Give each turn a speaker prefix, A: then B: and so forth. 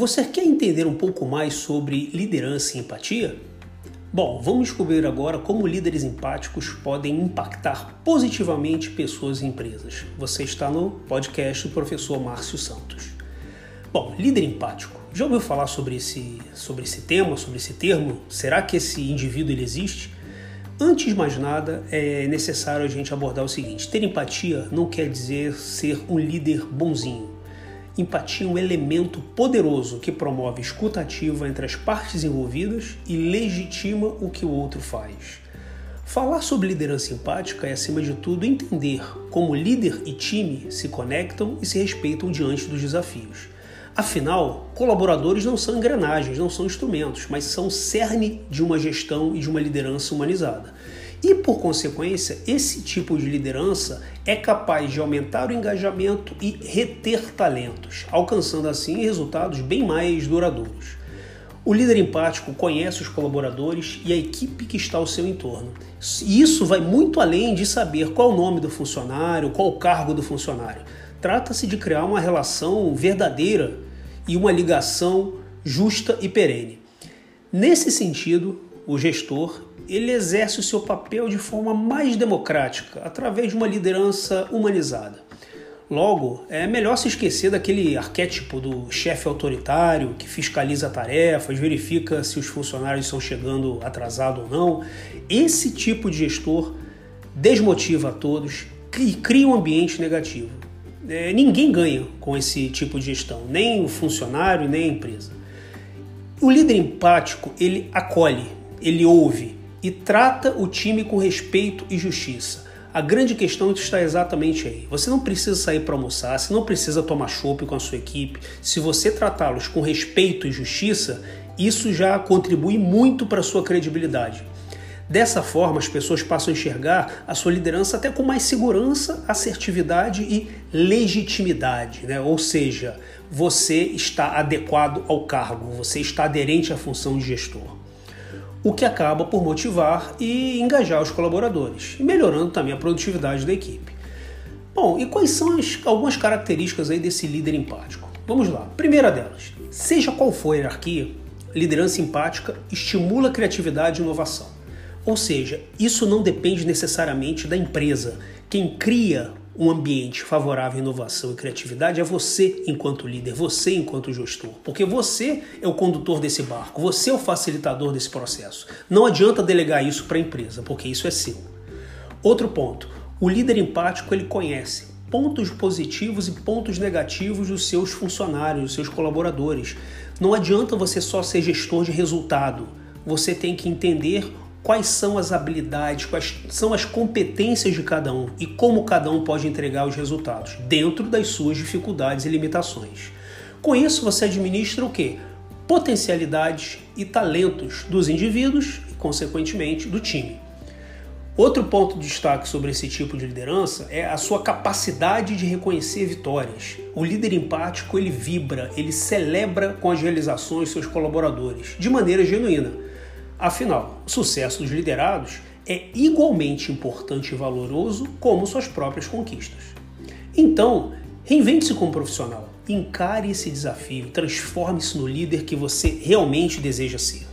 A: Você quer entender um pouco mais sobre liderança e empatia? Bom, vamos descobrir agora como líderes empáticos podem impactar positivamente pessoas e empresas. Você está no podcast do professor Márcio Santos. Bom, líder empático. Já ouviu falar sobre esse, sobre esse tema, sobre esse termo? Será que esse indivíduo ele existe? Antes de mais nada, é necessário a gente abordar o seguinte: ter empatia não quer dizer ser um líder bonzinho Empatia é um elemento poderoso que promove escuta ativa entre as partes envolvidas e legitima o que o outro faz. Falar sobre liderança empática é, acima de tudo, entender como líder e time se conectam e se respeitam diante dos desafios. Afinal, colaboradores não são engrenagens, não são instrumentos, mas são cerne de uma gestão e de uma liderança humanizada. E por consequência, esse tipo de liderança é capaz de aumentar o engajamento e reter talentos, alcançando assim resultados bem mais duradouros. O líder empático conhece os colaboradores e a equipe que está ao seu entorno. E isso vai muito além de saber qual o nome do funcionário, qual o cargo do funcionário. Trata-se de criar uma relação verdadeira e uma ligação justa e perene. Nesse sentido, o gestor ele exerce o seu papel de forma mais democrática, através de uma liderança humanizada. Logo, é melhor se esquecer daquele arquétipo do chefe autoritário que fiscaliza tarefas, verifica se os funcionários estão chegando atrasados ou não. Esse tipo de gestor desmotiva a todos e cria um ambiente negativo. É, ninguém ganha com esse tipo de gestão, nem o funcionário, nem a empresa. O líder empático, ele acolhe, ele ouve, e trata o time com respeito e justiça. A grande questão está exatamente aí. Você não precisa sair para almoçar, você não precisa tomar chopp com a sua equipe. Se você tratá-los com respeito e justiça, isso já contribui muito para a sua credibilidade. Dessa forma, as pessoas passam a enxergar a sua liderança até com mais segurança, assertividade e legitimidade, né? ou seja, você está adequado ao cargo, você está aderente à função de gestor o que acaba por motivar e engajar os colaboradores, melhorando também a produtividade da equipe. Bom, e quais são as, algumas características aí desse líder empático? Vamos lá. Primeira delas, seja qual for a hierarquia, liderança empática estimula criatividade e inovação. Ou seja, isso não depende necessariamente da empresa. Quem cria um ambiente favorável à inovação e criatividade é você enquanto líder, você enquanto gestor, porque você é o condutor desse barco, você é o facilitador desse processo. Não adianta delegar isso para a empresa, porque isso é seu. Outro ponto, o líder empático ele conhece pontos positivos e pontos negativos dos seus funcionários, dos seus colaboradores. Não adianta você só ser gestor de resultado. Você tem que entender quais são as habilidades, quais são as competências de cada um e como cada um pode entregar os resultados, dentro das suas dificuldades e limitações. Com isso, você administra o que? Potencialidades e talentos dos indivíduos e, consequentemente, do time. Outro ponto de destaque sobre esse tipo de liderança é a sua capacidade de reconhecer vitórias. O líder empático ele vibra, ele celebra com as realizações seus colaboradores de maneira genuína Afinal, o sucesso dos liderados é igualmente importante e valoroso como suas próprias conquistas. Então, reinvente-se como profissional, encare esse desafio, transforme-se no líder que você realmente deseja ser.